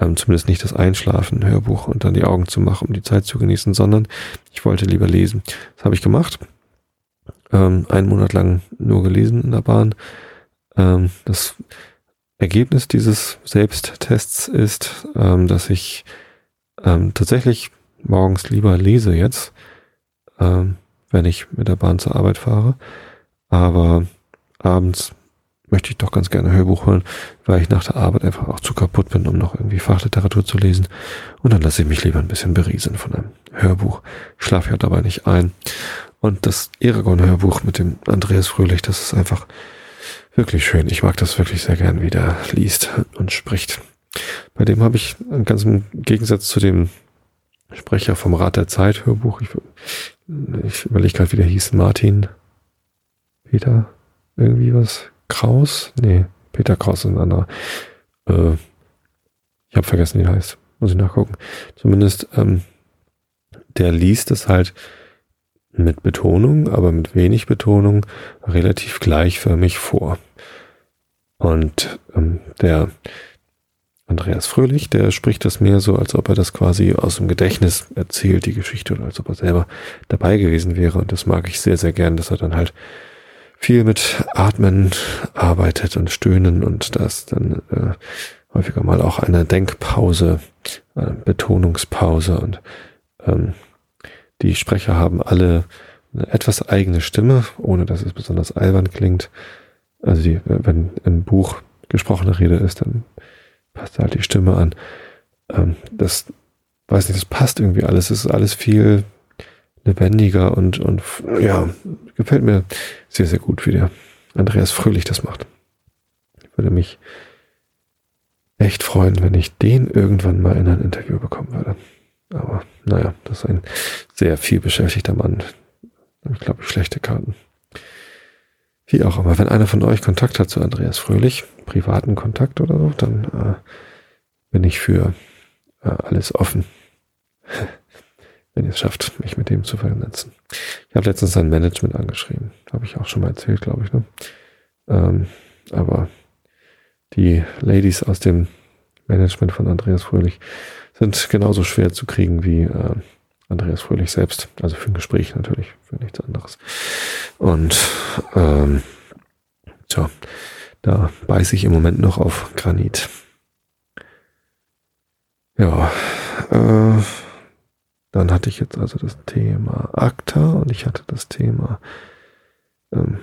Ähm, zumindest nicht das Einschlafen, Hörbuch und dann die Augen zu machen, um die Zeit zu genießen, sondern ich wollte lieber lesen. Das habe ich gemacht. Ähm, einen Monat lang nur gelesen in der Bahn. Ähm, das Ergebnis dieses Selbsttests ist, ähm, dass ich ähm, tatsächlich morgens lieber lese jetzt, ähm, wenn ich mit der Bahn zur Arbeit fahre. Aber abends möchte ich doch ganz gerne ein Hörbuch hören, weil ich nach der Arbeit einfach auch zu kaputt bin, um noch irgendwie Fachliteratur zu lesen. Und dann lasse ich mich lieber ein bisschen berieseln von einem Hörbuch. Ich schlafe ja dabei nicht ein. Und das Eragon-Hörbuch mit dem Andreas Fröhlich, das ist einfach wirklich schön. Ich mag das wirklich sehr gern, wie der liest und spricht. Bei dem habe ich ganz im Gegensatz zu dem Sprecher vom Rat der Zeit Hörbuch, ich, ich überlege gerade, wie der hieß, Martin Peter, irgendwie was, Kraus? Nee, Peter Kraus ist ein anderer. Äh, ich habe vergessen, wie er heißt. Muss ich nachgucken. Zumindest, ähm, der liest es halt mit Betonung, aber mit wenig Betonung relativ gleichförmig vor. Und ähm, der Andreas Fröhlich, der spricht das mehr so, als ob er das quasi aus dem Gedächtnis erzählt, die Geschichte, oder als ob er selber dabei gewesen wäre. Und das mag ich sehr, sehr gern, dass er dann halt viel mit Atmen arbeitet und Stöhnen und das dann äh, häufiger mal auch eine Denkpause, eine Betonungspause und ähm, die Sprecher haben alle eine etwas eigene Stimme, ohne dass es besonders albern klingt. Also die, wenn im Buch gesprochene Rede ist, dann passt halt die Stimme an. Ähm, das weiß nicht, das passt irgendwie alles. Es ist alles viel lebendiger und, und ja, gefällt mir sehr, sehr gut, wie der Andreas Fröhlich das macht. Ich würde mich echt freuen, wenn ich den irgendwann mal in ein Interview bekommen würde. Aber naja, das ist ein sehr viel beschäftigter Mann. Ich glaube, schlechte Karten. Wie auch immer, wenn einer von euch Kontakt hat zu Andreas Fröhlich, privaten Kontakt oder so, dann äh, bin ich für äh, alles offen. wenn ihr es schafft, mich mit dem zu vernetzen. Ich habe letztens sein Management angeschrieben. Habe ich auch schon mal erzählt, glaube ich. Ne? Ähm, aber die Ladies aus dem Management von Andreas Fröhlich sind genauso schwer zu kriegen wie äh, Andreas Fröhlich selbst. Also für ein Gespräch natürlich, für nichts anderes. Und ähm, tja, da beiße ich im Moment noch auf Granit. Ja, äh, Dann hatte ich jetzt also das Thema ACTA und ich hatte das Thema ähm,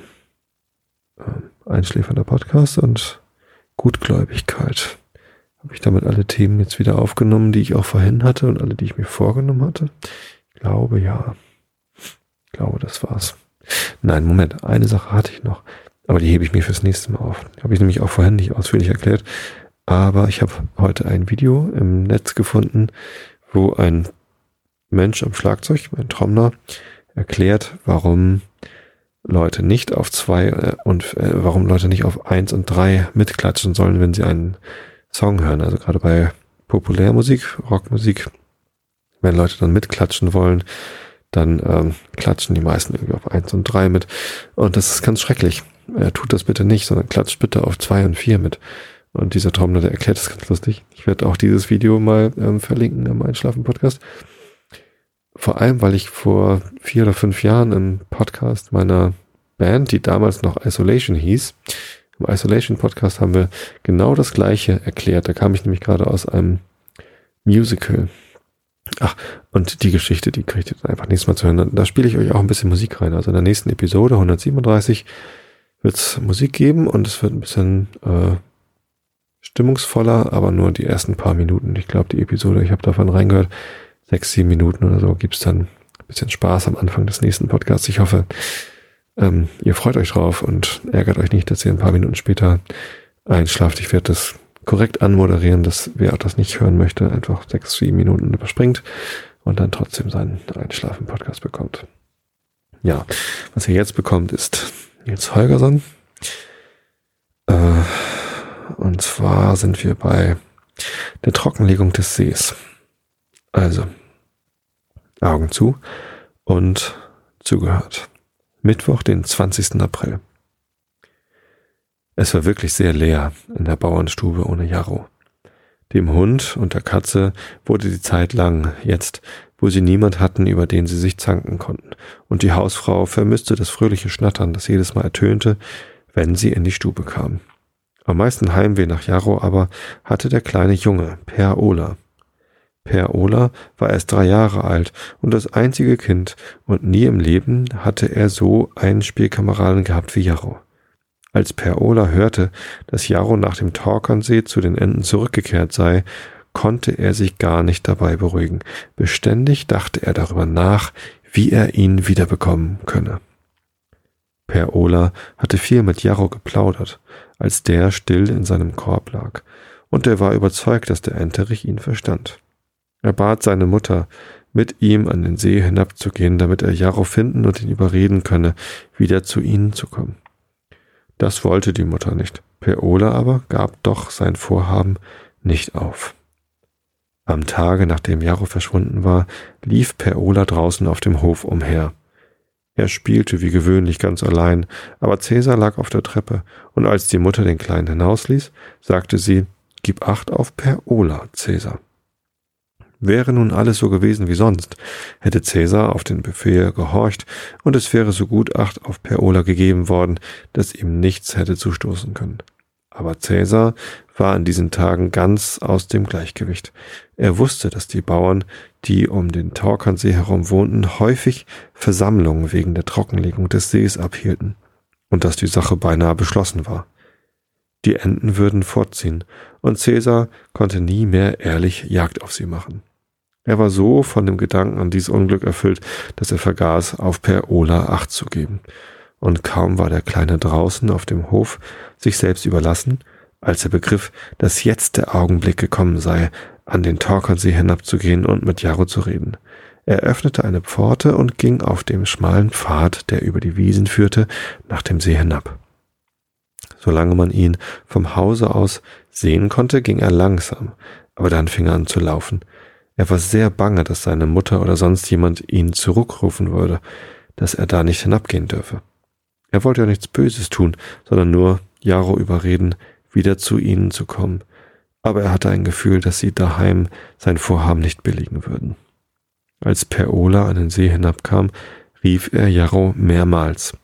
ähm, einschläfernder Podcast und Gutgläubigkeit. Habe ich damit alle Themen jetzt wieder aufgenommen, die ich auch vorhin hatte und alle, die ich mir vorgenommen hatte? Ich glaube ja. Ich glaube, das war's. Nein, Moment, eine Sache hatte ich noch, aber die hebe ich mir fürs nächste Mal auf. Habe ich nämlich auch vorhin nicht ausführlich erklärt. Aber ich habe heute ein Video im Netz gefunden, wo ein Mensch am Schlagzeug, ein Trommler, erklärt, warum Leute nicht auf zwei äh, und äh, warum Leute nicht auf eins und drei mitklatschen sollen, wenn sie einen Song hören. Also gerade bei Populärmusik, Rockmusik, wenn Leute dann mitklatschen wollen, dann ähm, klatschen die meisten irgendwie auf eins und drei mit. Und das ist ganz schrecklich. Er tut das bitte nicht, sondern klatscht bitte auf zwei und vier mit. Und dieser Trommler, der erklärt das ganz lustig. Ich werde auch dieses Video mal ähm, verlinken im Einschlafen-Podcast. Vor allem, weil ich vor vier oder fünf Jahren im Podcast meiner Band, die damals noch Isolation hieß, im Isolation Podcast haben wir genau das gleiche erklärt. Da kam ich nämlich gerade aus einem Musical. Ach, und die Geschichte, die kriegt ihr dann einfach nächstes Mal zu hören. Da spiele ich euch auch ein bisschen Musik rein. Also in der nächsten Episode 137 wird es Musik geben und es wird ein bisschen äh, stimmungsvoller, aber nur die ersten paar Minuten. Ich glaube, die Episode, ich habe davon reingehört, sechs, sieben Minuten oder so gibt's dann ein bisschen Spaß am Anfang des nächsten Podcasts. Ich hoffe, ähm, ihr freut euch drauf und ärgert euch nicht, dass ihr ein paar Minuten später einschlaft. Ich werde das korrekt anmoderieren, dass wer das nicht hören möchte, einfach sechs, sieben Minuten überspringt und dann trotzdem seinen Einschlafen-Podcast bekommt. Ja, was ihr jetzt bekommt, ist Nils Holgersson. Äh, und zwar sind wir bei der Trockenlegung des Sees. Also, Augen zu und zugehört. Mittwoch, den 20. April. Es war wirklich sehr leer in der Bauernstube ohne Jarro. Dem Hund und der Katze wurde die Zeit lang, jetzt, wo sie niemand hatten, über den sie sich zanken konnten, und die Hausfrau vermisste das fröhliche Schnattern, das jedes Mal ertönte, wenn sie in die Stube kam. Am meisten Heimweh nach Jarro aber hatte der kleine Junge, Per Ola, Per Ola war erst drei Jahre alt und das einzige Kind, und nie im Leben hatte er so einen Spielkameraden gehabt wie Jarro. Als Per Ola hörte, dass Jarro nach dem Torkernsee zu den Enten zurückgekehrt sei, konnte er sich gar nicht dabei beruhigen. Beständig dachte er darüber nach, wie er ihn wiederbekommen könne. Per Ola hatte viel mit Jarro geplaudert, als der still in seinem Korb lag, und er war überzeugt, dass der Enterich ihn verstand. Er bat seine Mutter, mit ihm an den See hinabzugehen, damit er Jarro finden und ihn überreden könne, wieder zu ihnen zu kommen. Das wollte die Mutter nicht. Peola aber gab doch sein Vorhaben nicht auf. Am Tage, nachdem Jarro verschwunden war, lief Peola draußen auf dem Hof umher. Er spielte wie gewöhnlich ganz allein, aber Cäsar lag auf der Treppe, und als die Mutter den Kleinen hinausließ, sagte sie, Gib Acht auf Peola, Cäsar. Wäre nun alles so gewesen wie sonst, hätte Cäsar auf den Befehl gehorcht, und es wäre so gut Acht auf Perola gegeben worden, dass ihm nichts hätte zustoßen können. Aber Cäsar war in diesen Tagen ganz aus dem Gleichgewicht. Er wusste, dass die Bauern, die um den Taukernsee herum wohnten, häufig Versammlungen wegen der Trockenlegung des Sees abhielten und dass die Sache beinahe beschlossen war. Die Enten würden fortziehen, und Cäsar konnte nie mehr ehrlich Jagd auf sie machen. Er war so von dem Gedanken an dieses Unglück erfüllt, dass er vergaß, auf Per Ola Acht zu geben. Und kaum war der Kleine draußen auf dem Hof sich selbst überlassen, als er begriff, dass jetzt der Augenblick gekommen sei, an den Torkernsee hinabzugehen und mit Jaro zu reden. Er öffnete eine Pforte und ging auf dem schmalen Pfad, der über die Wiesen führte, nach dem See hinab. Solange man ihn vom Hause aus sehen konnte, ging er langsam, aber dann fing er an zu laufen. Er war sehr bange, dass seine Mutter oder sonst jemand ihn zurückrufen würde, dass er da nicht hinabgehen dürfe. Er wollte ja nichts Böses tun, sondern nur Jaro überreden, wieder zu ihnen zu kommen. Aber er hatte ein Gefühl, dass sie daheim sein Vorhaben nicht billigen würden. Als Perola an den See hinabkam, rief er Jaro mehrmals.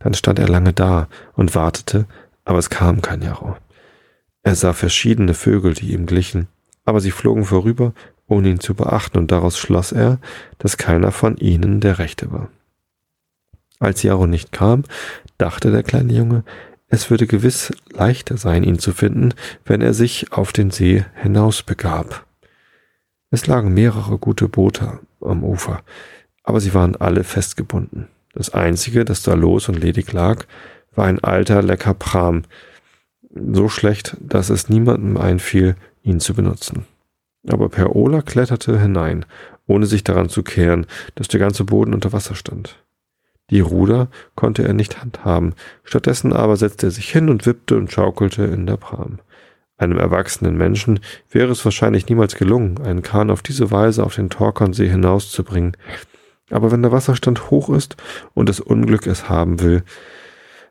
Dann stand er lange da und wartete, aber es kam kein Jaro. Er sah verschiedene Vögel, die ihm glichen, aber sie flogen vorüber ohne ihn zu beachten, und daraus schloss er, dass keiner von ihnen der Rechte war. Als Jaro nicht kam, dachte der kleine Junge, es würde gewiss leichter sein, ihn zu finden, wenn er sich auf den See hinausbegab. Es lagen mehrere gute Boote am Ufer, aber sie waren alle festgebunden. Das einzige, das da los und ledig lag, war ein alter, lecker Pram, so schlecht, dass es niemandem einfiel, ihn zu benutzen. Aber Per Ola kletterte hinein, ohne sich daran zu kehren, dass der ganze Boden unter Wasser stand. Die Ruder konnte er nicht handhaben, stattdessen aber setzte er sich hin und wippte und schaukelte in der Pram. Einem erwachsenen Menschen wäre es wahrscheinlich niemals gelungen, einen Kahn auf diese Weise auf den Torkernsee hinauszubringen. Aber wenn der Wasserstand hoch ist und das Unglück es haben will,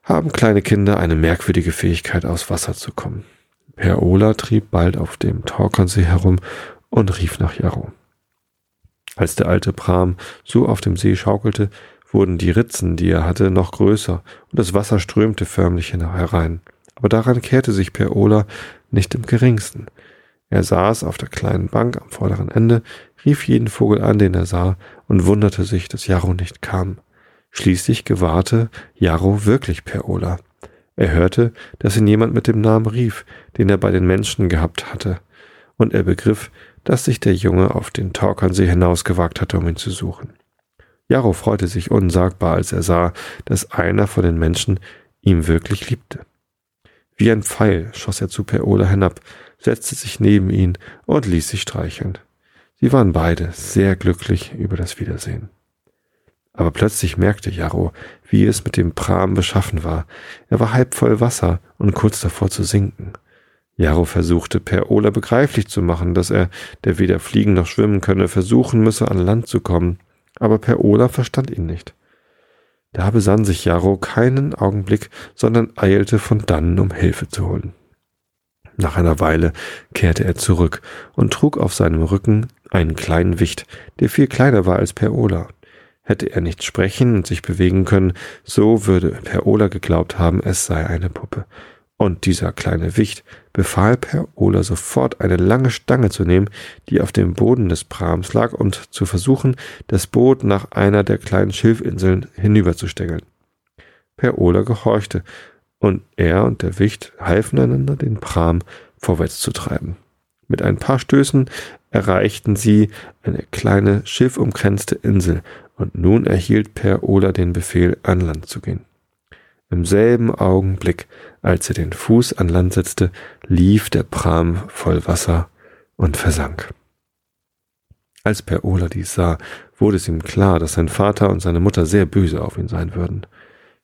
haben kleine Kinder eine merkwürdige Fähigkeit, aus Wasser zu kommen. Per Ola trieb bald auf dem Torkernsee herum und rief nach Jarro. Als der alte Pram so auf dem See schaukelte, wurden die Ritzen, die er hatte, noch größer, und das Wasser strömte förmlich herein. Aber daran kehrte sich Per Ola nicht im geringsten. Er saß auf der kleinen Bank am vorderen Ende, rief jeden Vogel an, den er sah, und wunderte sich, dass Jarro nicht kam. Schließlich gewahrte Jarro wirklich Per Ola. Er hörte, dass ihn jemand mit dem Namen rief, den er bei den Menschen gehabt hatte, und er begriff, dass sich der Junge auf den Torkernsee hinausgewagt hatte, um ihn zu suchen. Jarro freute sich unsagbar, als er sah, dass einer von den Menschen ihm wirklich liebte. Wie ein Pfeil schoss er zu Peola hinab, setzte sich neben ihn und ließ sich streicheln. Sie waren beide sehr glücklich über das Wiedersehen. Aber plötzlich merkte Jarro, wie es mit dem Pram beschaffen war. Er war halb voll Wasser und kurz davor zu sinken. Jarro versuchte per Ola begreiflich zu machen, dass er, der weder fliegen noch schwimmen könne, versuchen müsse, an Land zu kommen aber Per Ola verstand ihn nicht. Da besann sich Jarro keinen Augenblick, sondern eilte von dannen, um Hilfe zu holen. Nach einer Weile kehrte er zurück und trug auf seinem Rücken einen kleinen Wicht, der viel kleiner war als Per Ola. Hätte er nicht sprechen und sich bewegen können, so würde Per Ola geglaubt haben, es sei eine Puppe. Und dieser kleine Wicht befahl Per Ola sofort eine lange Stange zu nehmen, die auf dem Boden des Prams lag, und zu versuchen, das Boot nach einer der kleinen Schilfinseln hinüberzustängeln. Per Ola gehorchte, und er und der Wicht halfen einander, den Pram vorwärts zu treiben. Mit ein paar Stößen erreichten sie eine kleine schiffumkränzte Insel, und nun erhielt Per Ola den Befehl, an Land zu gehen. Im selben Augenblick, als er den Fuß an Land setzte, lief der Pram voll Wasser und versank. Als Per Ola dies sah, wurde es ihm klar, dass sein Vater und seine Mutter sehr böse auf ihn sein würden.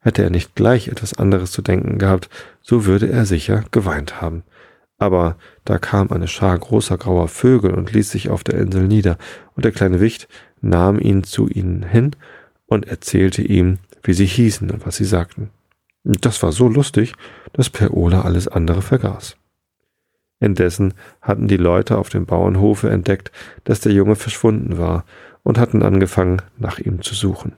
Hätte er nicht gleich etwas anderes zu denken gehabt, so würde er sicher geweint haben. Aber da kam eine Schar großer grauer Vögel und ließ sich auf der Insel nieder, und der kleine Wicht nahm ihn zu ihnen hin und erzählte ihm, wie sie hießen und was sie sagten. Das war so lustig, dass Per Ola alles andere vergaß. Indessen hatten die Leute auf dem Bauernhofe entdeckt, dass der Junge verschwunden war und hatten angefangen, nach ihm zu suchen.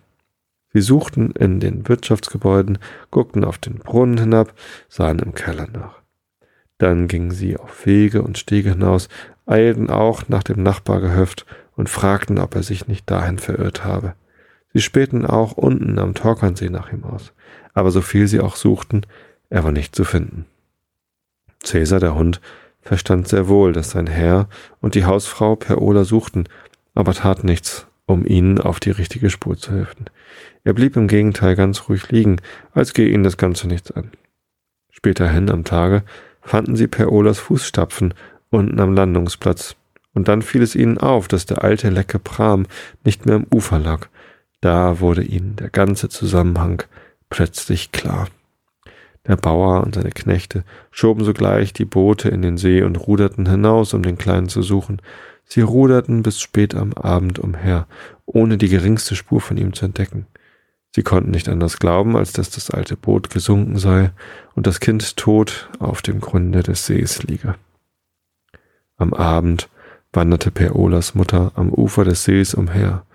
Sie suchten in den Wirtschaftsgebäuden, guckten auf den Brunnen hinab, sahen im Keller nach. Dann gingen sie auf Wege und Stege hinaus, eilten auch nach dem Nachbargehöft und fragten, ob er sich nicht dahin verirrt habe. Sie spähten auch unten am Torkernsee nach ihm aus aber so viel sie auch suchten, er war nicht zu finden. Cäsar, der Hund, verstand sehr wohl, dass sein Herr und die Hausfrau Per Ola suchten, aber tat nichts, um ihnen auf die richtige Spur zu helfen. Er blieb im Gegenteil ganz ruhig liegen, als gehe ihn das Ganze nichts an. Späterhin am Tage fanden sie Per Olas Fußstapfen unten am Landungsplatz, und dann fiel es ihnen auf, dass der alte lecke Pram nicht mehr am Ufer lag. Da wurde ihnen der ganze Zusammenhang plötzlich klar. Der Bauer und seine Knechte schoben sogleich die Boote in den See und ruderten hinaus, um den Kleinen zu suchen. Sie ruderten bis spät am Abend umher, ohne die geringste Spur von ihm zu entdecken. Sie konnten nicht anders glauben, als dass das alte Boot gesunken sei und das Kind tot auf dem Grunde des Sees liege. Am Abend wanderte Per Olas Mutter am Ufer des Sees umher.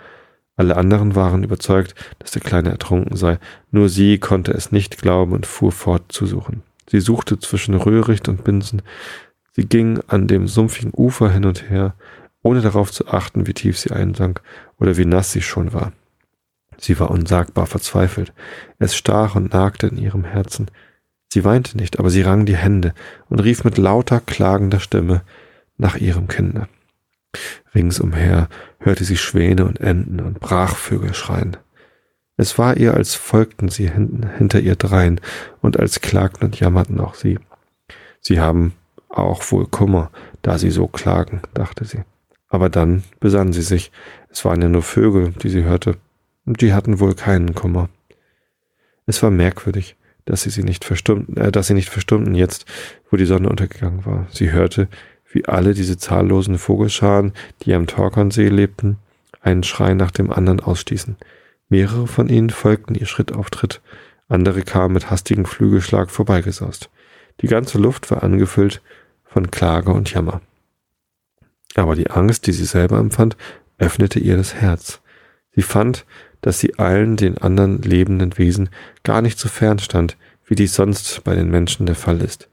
Alle anderen waren überzeugt, dass der Kleine ertrunken sei, nur sie konnte es nicht glauben und fuhr fort zu suchen. Sie suchte zwischen Röhricht und Binsen, sie ging an dem sumpfigen Ufer hin und her, ohne darauf zu achten, wie tief sie einsank oder wie nass sie schon war. Sie war unsagbar verzweifelt. Es stach und nagte in ihrem Herzen. Sie weinte nicht, aber sie rang die Hände und rief mit lauter, klagender Stimme nach ihrem Kinde. Ringsumher hörte sie Schwäne und Enten und Brachvögel schreien. Es war ihr, als folgten sie hinter ihr drein und als klagten und jammerten auch sie. Sie haben auch wohl Kummer, da sie so klagen, dachte sie. Aber dann besann sie sich. Es waren ja nur Vögel, die sie hörte, und die hatten wohl keinen Kummer. Es war merkwürdig, dass sie sie nicht verstummten, äh, dass sie nicht verstummten jetzt, wo die Sonne untergegangen war. Sie hörte, wie alle diese zahllosen Vogelscharen, die am Torkonsee lebten, einen Schrei nach dem anderen ausstießen. Mehrere von ihnen folgten ihr Schritt auf Tritt, andere kamen mit hastigem Flügelschlag vorbeigesaust. Die ganze Luft war angefüllt von Klage und Jammer. Aber die Angst, die sie selber empfand, öffnete ihr das Herz. Sie fand, dass sie allen den anderen lebenden Wesen gar nicht so fern stand, wie dies sonst bei den Menschen der Fall ist.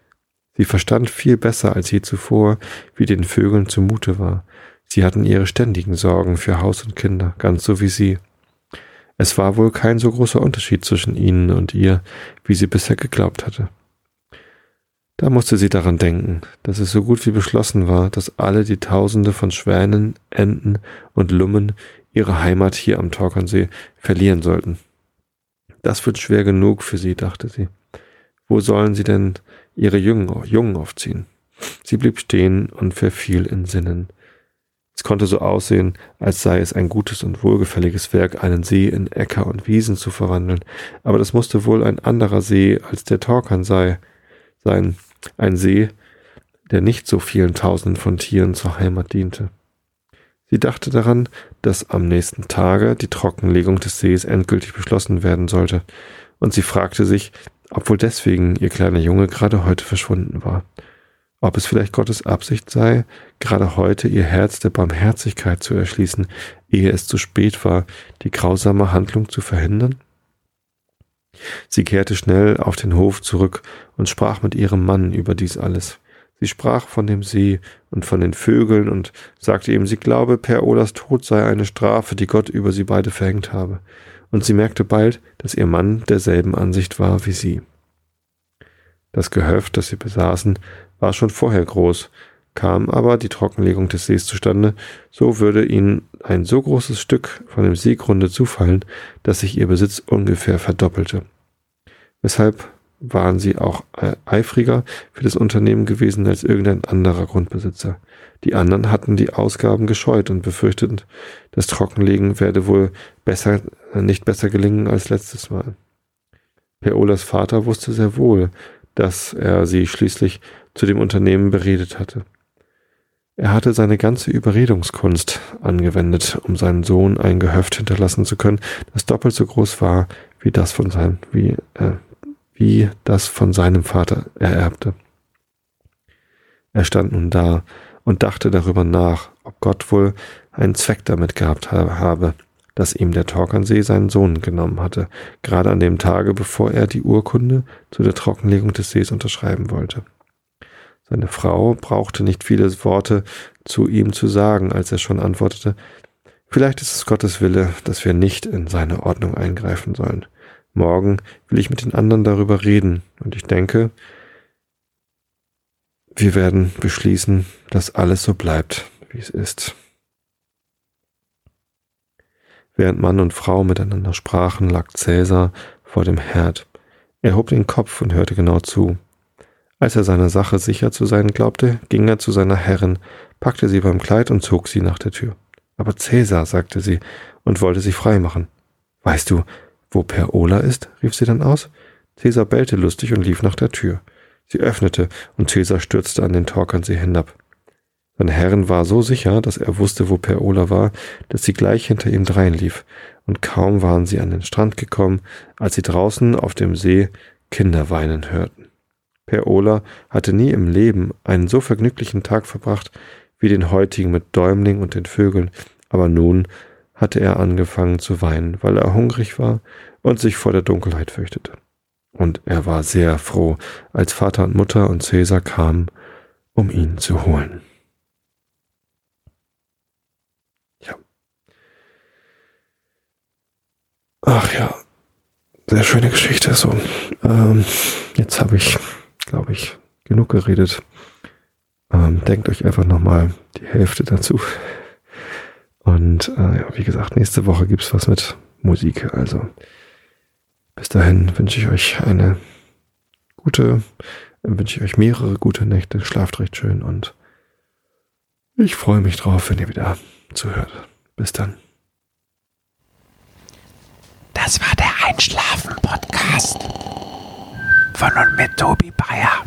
Sie verstand viel besser als je zuvor, wie den Vögeln zumute war. Sie hatten ihre ständigen Sorgen für Haus und Kinder, ganz so wie sie. Es war wohl kein so großer Unterschied zwischen ihnen und ihr, wie sie bisher geglaubt hatte. Da musste sie daran denken, dass es so gut wie beschlossen war, dass alle die Tausende von Schwänen, Enten und Lummen ihre Heimat hier am Torkonsee verlieren sollten. Das wird schwer genug für sie, dachte sie. Wo sollen sie denn ihre Jungen, Jungen aufziehen? Sie blieb stehen und verfiel in Sinnen. Es konnte so aussehen, als sei es ein gutes und wohlgefälliges Werk, einen See in Äcker und Wiesen zu verwandeln, aber das musste wohl ein anderer See als der Torkan sei, sein, ein See, der nicht so vielen Tausenden von Tieren zur Heimat diente. Sie dachte daran, dass am nächsten Tage die Trockenlegung des Sees endgültig beschlossen werden sollte, und sie fragte sich, ob wohl deswegen ihr kleiner Junge gerade heute verschwunden war ob es vielleicht Gottes Absicht sei, gerade heute ihr Herz der Barmherzigkeit zu erschließen, ehe es zu spät war, die grausame Handlung zu verhindern? Sie kehrte schnell auf den Hof zurück und sprach mit ihrem Mann über dies alles. Sie sprach von dem See und von den Vögeln und sagte ihm, sie glaube, Per Olas Tod sei eine Strafe, die Gott über sie beide verhängt habe. Und sie merkte bald, dass ihr Mann derselben Ansicht war wie sie. Das Gehöft, das sie besaßen, war schon vorher groß, kam aber die Trockenlegung des Sees zustande, so würde ihnen ein so großes Stück von dem Seegrunde zufallen, dass sich ihr Besitz ungefähr verdoppelte. Weshalb waren sie auch eifriger für das Unternehmen gewesen als irgendein anderer Grundbesitzer. Die anderen hatten die Ausgaben gescheut und befürchteten, das Trockenlegen werde wohl besser, nicht besser gelingen als letztes Mal. Peolas Vater wusste sehr wohl, dass er sie schließlich zu dem Unternehmen beredet hatte. Er hatte seine ganze Überredungskunst angewendet, um seinem Sohn ein Gehöft hinterlassen zu können, das doppelt so groß war wie das von seinem, wie, äh, wie das von seinem Vater ererbte. Er stand nun da und dachte darüber nach, ob Gott wohl einen Zweck damit gehabt habe, dass ihm der Torkernsee seinen Sohn genommen hatte, gerade an dem Tage, bevor er die Urkunde zu der Trockenlegung des Sees unterschreiben wollte. Seine Frau brauchte nicht viele Worte zu ihm zu sagen, als er schon antwortete, Vielleicht ist es Gottes Wille, dass wir nicht in seine Ordnung eingreifen sollen. Morgen will ich mit den anderen darüber reden, und ich denke, wir werden beschließen, dass alles so bleibt, wie es ist. Während Mann und Frau miteinander sprachen, lag Cäsar vor dem Herd. Er hob den Kopf und hörte genau zu. Als er seiner Sache sicher zu sein glaubte, ging er zu seiner Herrin, packte sie beim Kleid und zog sie nach der Tür. Aber Cäsar, sagte sie und wollte sich frei machen. Weißt du, wo Per Ola ist? rief sie dann aus. Cäsar bellte lustig und lief nach der Tür. Sie öffnete und Cäsar stürzte an den Torkernsee hinab. Seine Herrin war so sicher, dass er wusste, wo Per Ola war, dass sie gleich hinter ihm dreinlief, und kaum waren sie an den Strand gekommen, als sie draußen auf dem See Kinder weinen hörten. Per Ola hatte nie im Leben einen so vergnüglichen Tag verbracht wie den heutigen mit Däumling und den Vögeln, aber nun hatte er angefangen zu weinen, weil er hungrig war und sich vor der Dunkelheit fürchtete. Und er war sehr froh, als Vater und Mutter und Cäsar kamen, um ihn zu holen. Ja. Ach ja, sehr schöne Geschichte. So, ähm, jetzt habe ich, glaube ich, genug geredet. Ähm, denkt euch einfach nochmal die Hälfte dazu. Und äh, ja, wie gesagt, nächste Woche gibt es was mit Musik. Also bis dahin wünsche ich euch eine gute, wünsche ich euch mehrere gute Nächte. Schlaft recht schön und ich freue mich drauf, wenn ihr wieder zuhört. Bis dann. Das war der Einschlafen-Podcast von und mit Tobi Bayer.